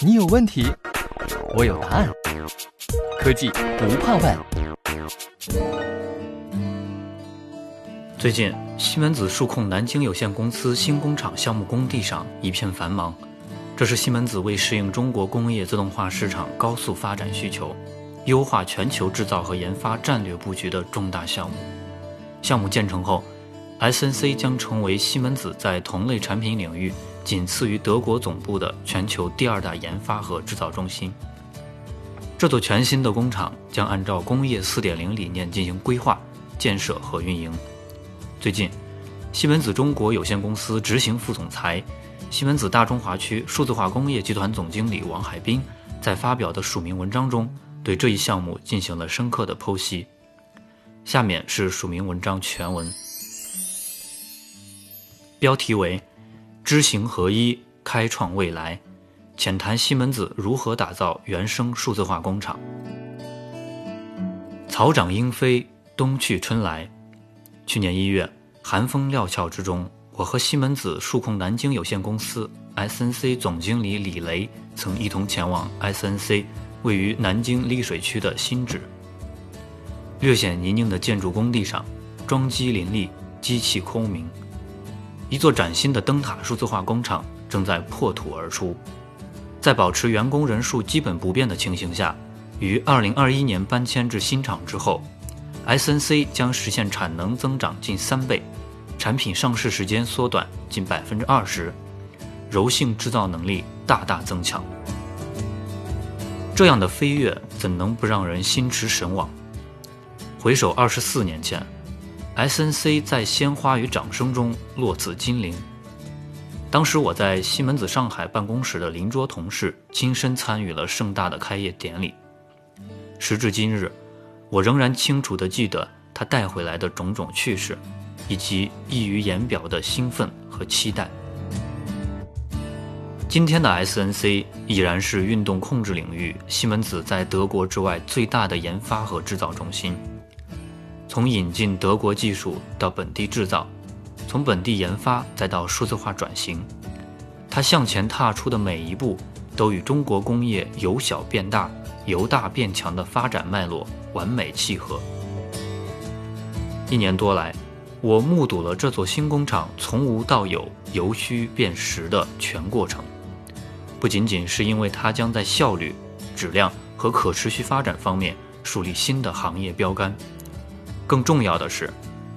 你有问题，我有答案。科技不怕问。最近，西门子数控南京有限公司新工厂项目工地上一片繁忙，这是西门子为适应中国工业自动化市场高速发展需求，优化全球制造和研发战略布局的重大项目。项目建成后，SNC 将成为西门子在同类产品领域。仅次于德国总部的全球第二大研发和制造中心。这座全新的工厂将按照工业4.0理念进行规划、建设和运营。最近，西门子中国有限公司执行副总裁、西门子大中华区数字化工业集团总经理王海滨在发表的署名文章中，对这一项目进行了深刻的剖析。下面是署名文章全文，标题为。知行合一，开创未来。浅谈西门子如何打造原生数字化工厂。草长莺飞，冬去春来。去年一月，寒风料峭之中，我和西门子数控南京有限公司 （SNC） 总经理李雷曾一同前往 SNC 位于南京溧水区的新址。略显泥泞的建筑工地上，桩基林立，机器空鸣。一座崭新的灯塔数字化工厂正在破土而出，在保持员工人数基本不变的情形下，于2021年搬迁至新厂之后，SNC 将实现产能增长近三倍，产品上市时间缩短近百分之二十，柔性制造能力大大增强。这样的飞跃怎能不让人心驰神往？回首二十四年前。SNC 在鲜花与掌声中落子金陵。当时我在西门子上海办公室的邻桌同事亲身参与了盛大的开业典礼。时至今日，我仍然清楚地记得他带回来的种种趣事，以及溢于言表的兴奋和期待。今天的 SNC 已然是运动控制领域西门子在德国之外最大的研发和制造中心。从引进德国技术到本地制造，从本地研发再到数字化转型，它向前踏出的每一步，都与中国工业由小变大、由大变强的发展脉络完美契合。一年多来，我目睹了这座新工厂从无到有、由虚变实的全过程。不仅仅是因为它将在效率、质量和可持续发展方面树立新的行业标杆。更重要的是，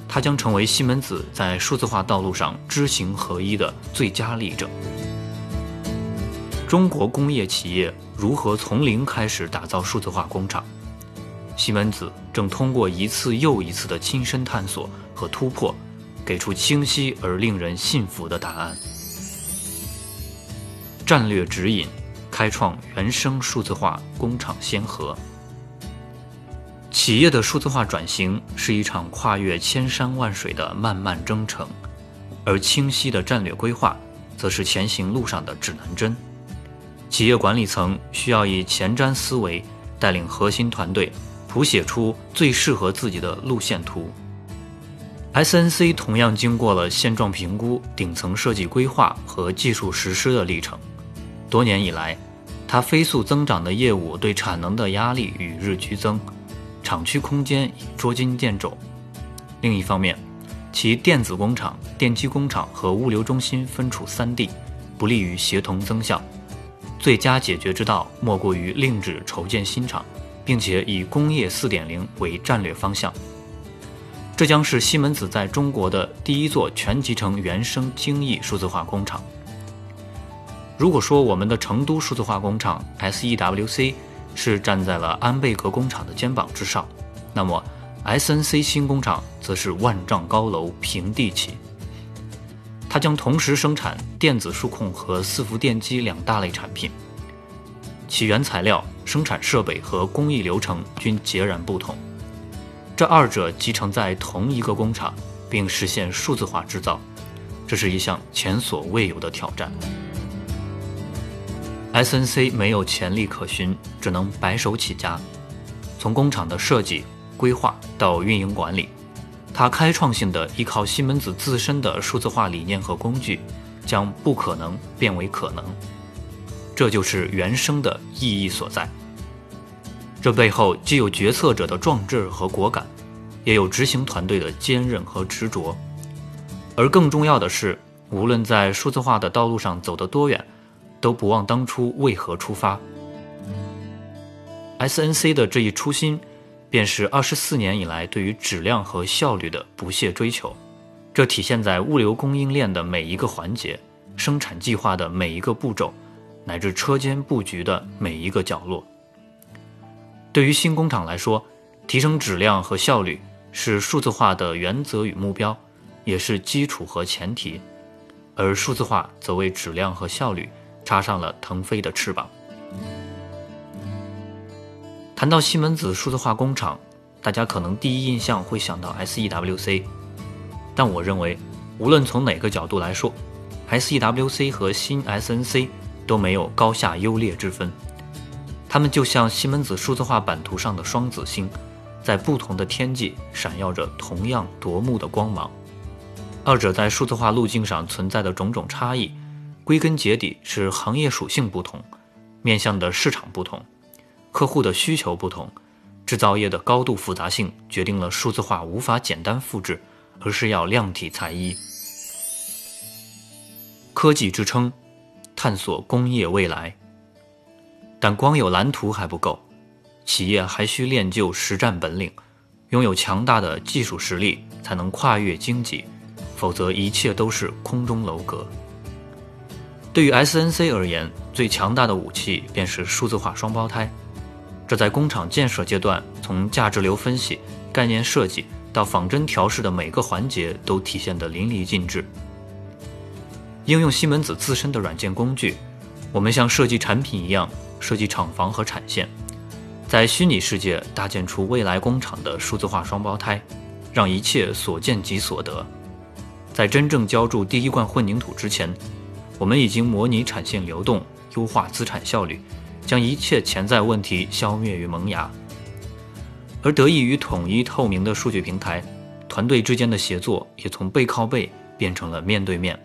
它将成为西门子在数字化道路上知行合一的最佳例证。中国工业企业如何从零开始打造数字化工厂？西门子正通过一次又一次的亲身探索和突破，给出清晰而令人信服的答案。战略指引，开创原生数字化工厂先河。企业的数字化转型是一场跨越千山万水的漫漫征程，而清晰的战略规划，则是前行路上的指南针。企业管理层需要以前瞻思维带领核心团队，谱写出最适合自己的路线图。SNC 同样经过了现状评估、顶层设计规划和技术实施的历程。多年以来，它飞速增长的业务对产能的压力与日俱增。厂区空间已捉襟见肘。另一方面，其电子工厂、电机工厂和物流中心分处三地，不利于协同增效。最佳解决之道莫过于另址筹建新厂，并且以工业4.0为战略方向。这将是西门子在中国的第一座全集成原生精益数字化工厂。如果说我们的成都数字化工厂 SEWC，是站在了安倍格工厂的肩膀之上，那么 SNC 新工厂则是万丈高楼平地起。它将同时生产电子数控和伺服电机两大类产品，其原材料、生产设备和工艺流程均截然不同。这二者集成在同一个工厂，并实现数字化制造，这是一项前所未有的挑战。SNC 没有潜力可循，只能白手起家。从工厂的设计、规划到运营管理，它开创性的依靠西门子自身的数字化理念和工具，将不可能变为可能。这就是原生的意义所在。这背后既有决策者的壮志和果敢，也有执行团队的坚韧和执着。而更重要的是，无论在数字化的道路上走得多远，都不忘当初为何出发。SNC 的这一初心，便是二十四年以来对于质量和效率的不懈追求。这体现在物流供应链的每一个环节、生产计划的每一个步骤，乃至车间布局的每一个角落。对于新工厂来说，提升质量和效率是数字化的原则与目标，也是基础和前提。而数字化则为质量和效率插上了腾飞的翅膀。谈到西门子数字化工厂，大家可能第一印象会想到 SEWC，但我认为，无论从哪个角度来说，SEWC 和新 SNC 都没有高下优劣之分，它们就像西门子数字化版图上的双子星，在不同的天际闪耀着同样夺目的光芒。二者在数字化路径上存在的种种差异，归根结底是行业属性不同，面向的市场不同。客户的需求不同，制造业的高度复杂性决定了数字化无法简单复制，而是要量体裁衣。科技支撑，探索工业未来。但光有蓝图还不够，企业还需练就实战本领，拥有强大的技术实力，才能跨越荆棘，否则一切都是空中楼阁。对于 SNC 而言，最强大的武器便是数字化双胞胎。这在工厂建设阶段，从价值流分析、概念设计到仿真调试的每个环节都体现得淋漓尽致。应用西门子自身的软件工具，我们像设计产品一样设计厂房和产线，在虚拟世界搭建出未来工厂的数字化双胞胎，让一切所见即所得。在真正浇筑第一罐混凝土之前，我们已经模拟产线流动，优化资产效率。将一切潜在问题消灭于萌芽，而得益于统一透明的数据平台，团队之间的协作也从背靠背变成了面对面。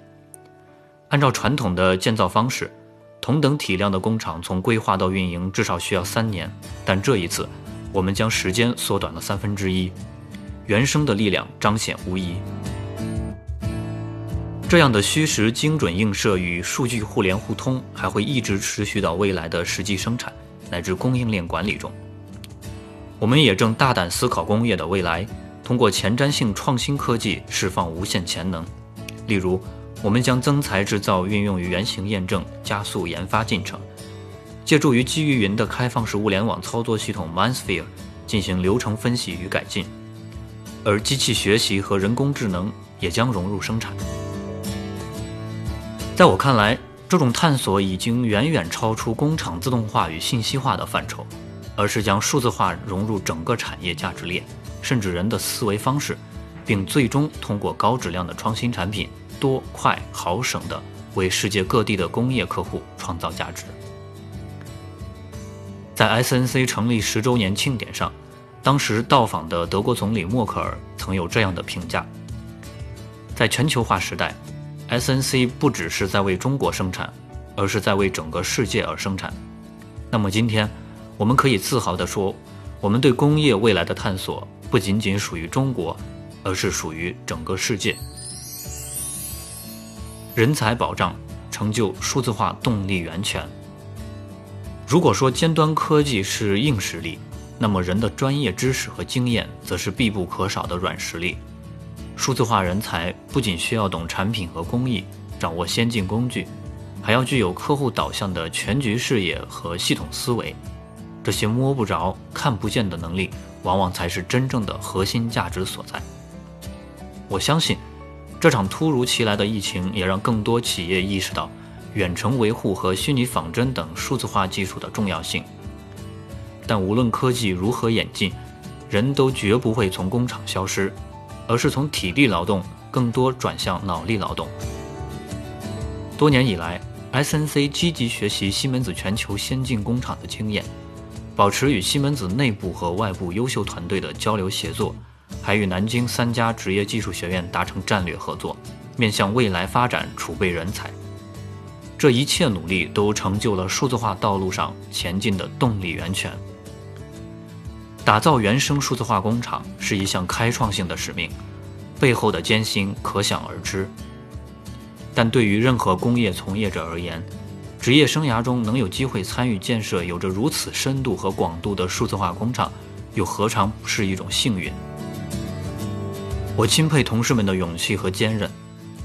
按照传统的建造方式，同等体量的工厂从规划到运营至少需要三年，但这一次，我们将时间缩短了三分之一，原生的力量彰显无疑。这样的虚实精准映射与数据互联互通，还会一直持续到未来的实际生产乃至供应链管理中。我们也正大胆思考工业的未来，通过前瞻性创新科技释放无限潜能。例如，我们将增材制造运用于原型验证，加速研发进程；借助于基于云的开放式物联网操作系统 MindSphere 进行流程分析与改进，而机器学习和人工智能也将融入生产。在我看来，这种探索已经远远超出工厂自动化与信息化的范畴，而是将数字化融入整个产业价值链，甚至人的思维方式，并最终通过高质量的创新产品，多、快、好省的为世界各地的工业客户创造价值。在 SNC 成立十周年庆典上，当时到访的德国总理默克尔曾有这样的评价：在全球化时代。SNC 不只是在为中国生产，而是在为整个世界而生产。那么今天，我们可以自豪地说，我们对工业未来的探索不仅仅属于中国，而是属于整个世界。人才保障，成就数字化动力源泉。如果说尖端科技是硬实力，那么人的专业知识和经验则是必不可少的软实力。数字化人才不仅需要懂产品和工艺，掌握先进工具，还要具有客户导向的全局视野和系统思维。这些摸不着、看不见的能力，往往才是真正的核心价值所在。我相信，这场突如其来的疫情也让更多企业意识到远程维护和虚拟仿真等数字化技术的重要性。但无论科技如何演进，人都绝不会从工厂消失。而是从体力劳动更多转向脑力劳动。多年以来，SNC 积极学习西门子全球先进工厂的经验，保持与西门子内部和外部优秀团队的交流协作，还与南京三家职业技术学院达成战略合作，面向未来发展储备人才。这一切努力都成就了数字化道路上前进的动力源泉。打造原生数字化工厂是一项开创性的使命，背后的艰辛可想而知。但对于任何工业从业者而言，职业生涯中能有机会参与建设有着如此深度和广度的数字化工厂，又何尝不是一种幸运？我钦佩同事们的勇气和坚韧，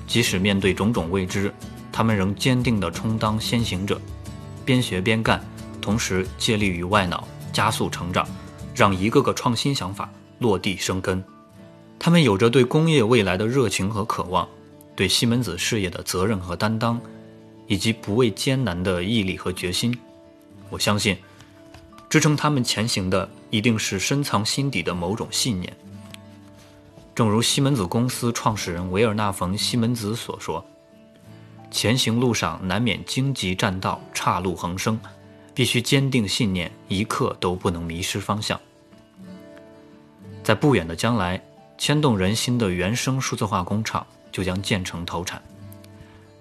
即使面对种种未知，他们仍坚定地充当先行者，边学边干，同时借力于外脑，加速成长。让一个个创新想法落地生根，他们有着对工业未来的热情和渴望，对西门子事业的责任和担当，以及不畏艰难的毅力和决心。我相信，支撑他们前行的一定是深藏心底的某种信念。正如西门子公司创始人维尔纳·冯·西门子所说：“前行路上难免荆棘栈道、岔路横生，必须坚定信念，一刻都不能迷失方向。”在不远的将来，牵动人心的原生数字化工厂就将建成投产。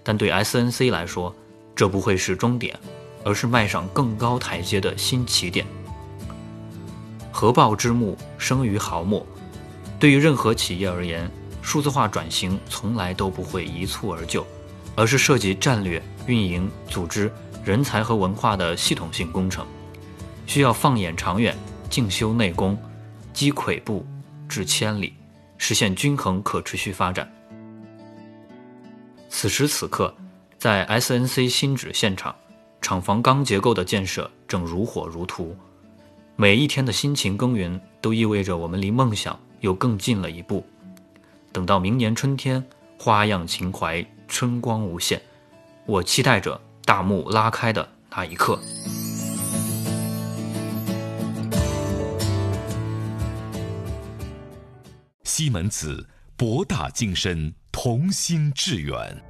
但对 SNC 来说，这不会是终点，而是迈上更高台阶的新起点。合抱之木，生于毫末。对于任何企业而言，数字化转型从来都不会一蹴而就，而是涉及战略、运营、组织、人才和文化的系统性工程，需要放眼长远，静修内功。积跬步，至千里，实现均衡可持续发展。此时此刻，在 SNC 新址现场，厂房钢结构的建设正如火如荼。每一天的辛勤耕耘，都意味着我们离梦想又更近了一步。等到明年春天，花样情怀，春光无限，我期待着大幕拉开的那一刻。西门子，博大精深，同心致远。